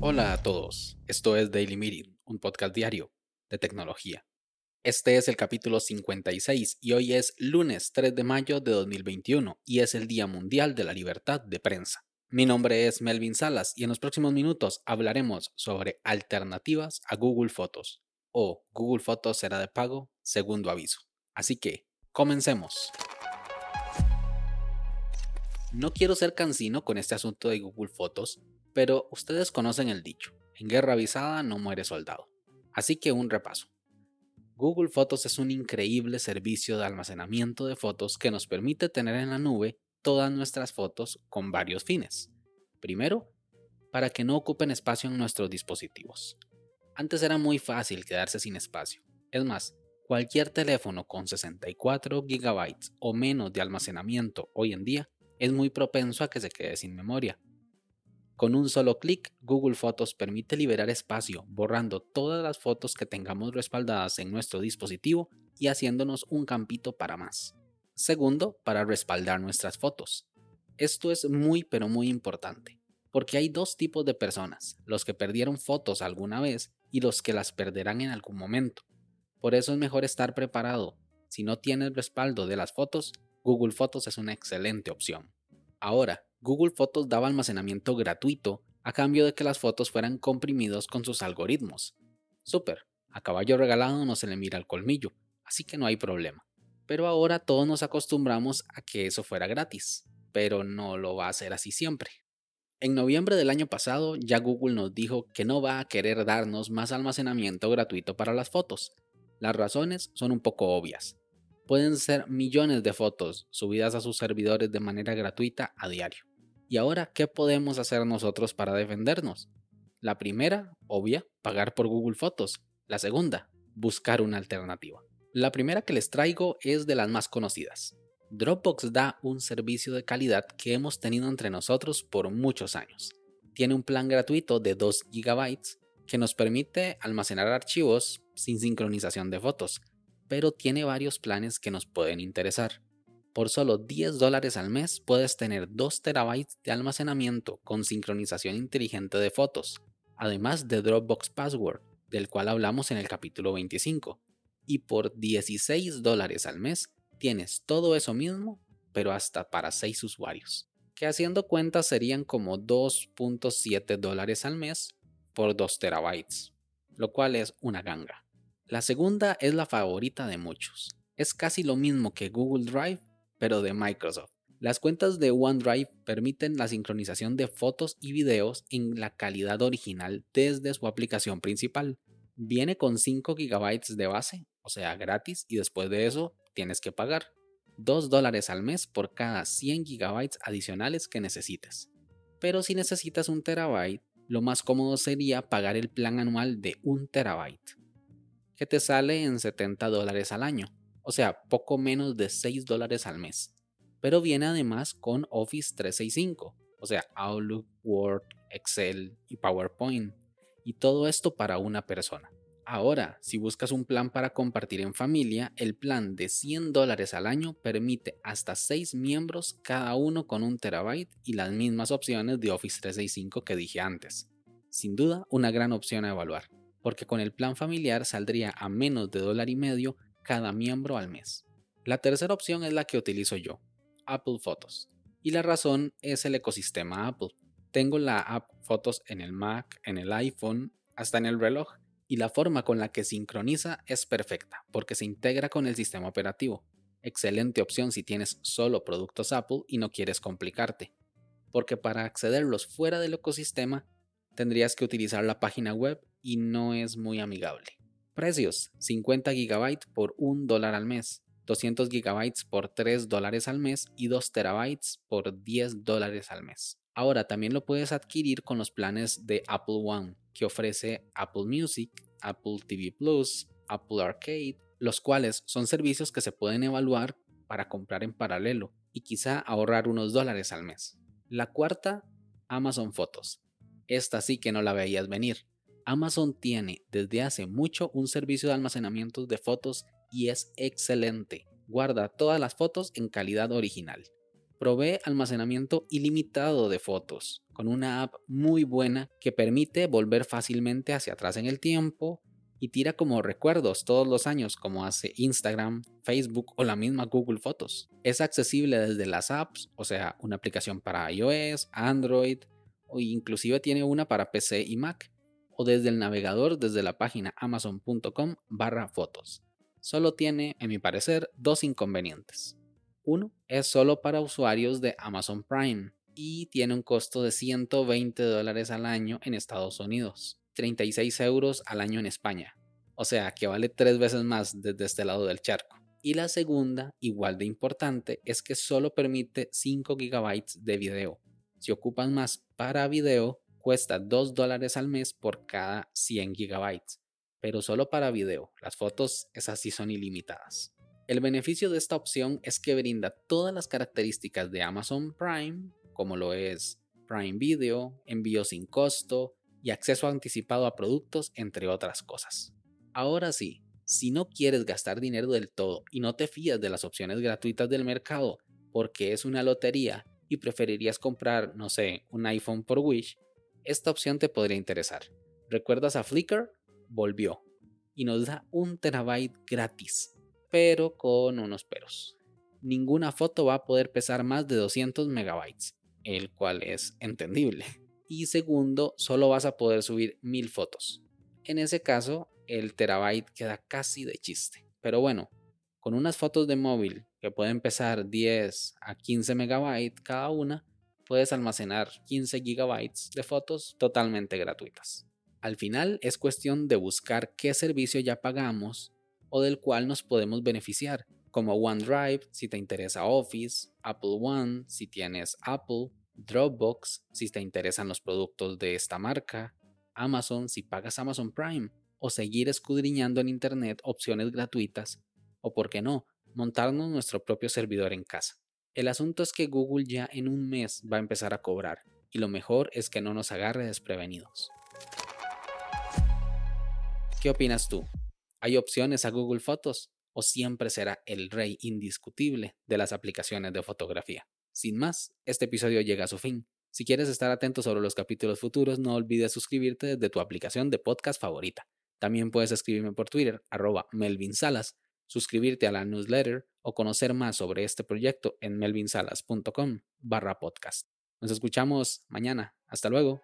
Hola a todos, esto es Daily Meeting, un podcast diario de tecnología. Este es el capítulo 56 y hoy es lunes 3 de mayo de 2021 y es el Día Mundial de la Libertad de Prensa. Mi nombre es Melvin Salas y en los próximos minutos hablaremos sobre alternativas a Google Fotos o Google Fotos será de pago, segundo aviso. Así que, comencemos. No quiero ser cansino con este asunto de Google Fotos, pero ustedes conocen el dicho, en guerra avisada no muere soldado. Así que un repaso. Google Fotos es un increíble servicio de almacenamiento de fotos que nos permite tener en la nube todas nuestras fotos con varios fines. Primero, para que no ocupen espacio en nuestros dispositivos. Antes era muy fácil quedarse sin espacio. Es más, cualquier teléfono con 64 GB o menos de almacenamiento hoy en día es muy propenso a que se quede sin memoria. Con un solo clic, Google Fotos permite liberar espacio, borrando todas las fotos que tengamos respaldadas en nuestro dispositivo y haciéndonos un campito para más. Segundo, para respaldar nuestras fotos. Esto es muy pero muy importante, porque hay dos tipos de personas, los que perdieron fotos alguna vez y los que las perderán en algún momento. Por eso es mejor estar preparado. Si no tienes respaldo de las fotos, Google Fotos es una excelente opción. Ahora, Google Fotos daba almacenamiento gratuito a cambio de que las fotos fueran comprimidos con sus algoritmos. Super, a caballo regalado no se le mira el colmillo, así que no hay problema pero ahora todos nos acostumbramos a que eso fuera gratis, pero no lo va a ser así siempre. En noviembre del año pasado ya Google nos dijo que no va a querer darnos más almacenamiento gratuito para las fotos. Las razones son un poco obvias. Pueden ser millones de fotos subidas a sus servidores de manera gratuita a diario. ¿Y ahora qué podemos hacer nosotros para defendernos? La primera, obvia, pagar por Google Fotos. La segunda, buscar una alternativa. La primera que les traigo es de las más conocidas. Dropbox da un servicio de calidad que hemos tenido entre nosotros por muchos años. Tiene un plan gratuito de 2 GB que nos permite almacenar archivos sin sincronización de fotos, pero tiene varios planes que nos pueden interesar. Por solo 10 dólares al mes puedes tener 2 TB de almacenamiento con sincronización inteligente de fotos, además de Dropbox Password, del cual hablamos en el capítulo 25 y por 16 dólares al mes tienes todo eso mismo, pero hasta para 6 usuarios, que haciendo cuentas serían como 2.7 dólares al mes por 2 terabytes, lo cual es una ganga. La segunda es la favorita de muchos. Es casi lo mismo que Google Drive, pero de Microsoft. Las cuentas de OneDrive permiten la sincronización de fotos y videos en la calidad original desde su aplicación principal. Viene con 5 GB de base o sea, gratis, y después de eso tienes que pagar 2 dólares al mes por cada 100 gigabytes adicionales que necesites. Pero si necesitas un terabyte, lo más cómodo sería pagar el plan anual de 1 terabyte, que te sale en 70 dólares al año, o sea, poco menos de 6 dólares al mes. Pero viene además con Office 365, o sea, Outlook, Word, Excel y PowerPoint, y todo esto para una persona. Ahora, si buscas un plan para compartir en familia, el plan de 100 dólares al año permite hasta 6 miembros, cada uno con un terabyte y las mismas opciones de Office 365 que dije antes. Sin duda, una gran opción a evaluar, porque con el plan familiar saldría a menos de dólar y medio cada miembro al mes. La tercera opción es la que utilizo yo, Apple Photos. Y la razón es el ecosistema Apple. Tengo la app Fotos en el Mac, en el iPhone, hasta en el reloj y la forma con la que sincroniza es perfecta porque se integra con el sistema operativo. Excelente opción si tienes solo productos Apple y no quieres complicarte, porque para accederlos fuera del ecosistema tendrías que utilizar la página web y no es muy amigable. Precios: 50 GB por 1 dólar al mes, 200 GB por 3 dólares al mes y 2 TB por 10 dólares al mes. Ahora también lo puedes adquirir con los planes de Apple One que ofrece Apple Music, Apple TV Plus, Apple Arcade, los cuales son servicios que se pueden evaluar para comprar en paralelo y quizá ahorrar unos dólares al mes. La cuarta, Amazon Fotos. Esta sí que no la veías venir. Amazon tiene desde hace mucho un servicio de almacenamiento de fotos y es excelente. Guarda todas las fotos en calidad original. provee almacenamiento ilimitado de fotos, con una app muy buena que permite volver fácilmente hacia atrás en el tiempo y tira como recuerdos todos los años como hace Instagram, Facebook o la misma Google Fotos. Es accesible desde las apps, o sea, una aplicación para iOS, Android o inclusive tiene una para PC y Mac o desde el navegador desde la página amazon.com barra fotos. Solo tiene, en mi parecer, dos inconvenientes. Uno, es solo para usuarios de Amazon Prime y tiene un costo de 120 dólares al año en Estados Unidos, 36 euros al año en España, o sea que vale tres veces más desde este lado del charco. Y la segunda, igual de importante, es que solo permite 5 GB de video. Si ocupan más para video, cuesta 2 dólares al mes por cada 100 GB, pero solo para video. Las fotos, esas sí son ilimitadas. El beneficio de esta opción es que brinda todas las características de Amazon Prime, como lo es Prime Video, envío sin costo y acceso anticipado a productos, entre otras cosas. Ahora sí, si no quieres gastar dinero del todo y no te fías de las opciones gratuitas del mercado porque es una lotería y preferirías comprar, no sé, un iPhone por Wish, esta opción te podría interesar. ¿Recuerdas a Flickr? Volvió y nos da un terabyte gratis pero con unos peros. Ninguna foto va a poder pesar más de 200 megabytes, el cual es entendible. Y segundo, solo vas a poder subir 1000 fotos. En ese caso, el terabyte queda casi de chiste. Pero bueno, con unas fotos de móvil que pueden pesar 10 a 15 megabytes cada una, puedes almacenar 15 gigabytes de fotos totalmente gratuitas. Al final es cuestión de buscar qué servicio ya pagamos o del cual nos podemos beneficiar, como OneDrive si te interesa Office, Apple One si tienes Apple, Dropbox si te interesan los productos de esta marca, Amazon si pagas Amazon Prime, o seguir escudriñando en Internet opciones gratuitas, o por qué no, montarnos nuestro propio servidor en casa. El asunto es que Google ya en un mes va a empezar a cobrar, y lo mejor es que no nos agarre desprevenidos. ¿Qué opinas tú? ¿Hay opciones a Google Fotos o siempre será el rey indiscutible de las aplicaciones de fotografía? Sin más, este episodio llega a su fin. Si quieres estar atento sobre los capítulos futuros, no olvides suscribirte desde tu aplicación de podcast favorita. También puedes escribirme por Twitter, arroba Melvin Salas, suscribirte a la newsletter o conocer más sobre este proyecto en melvinsalas.com barra podcast. Nos escuchamos mañana. Hasta luego.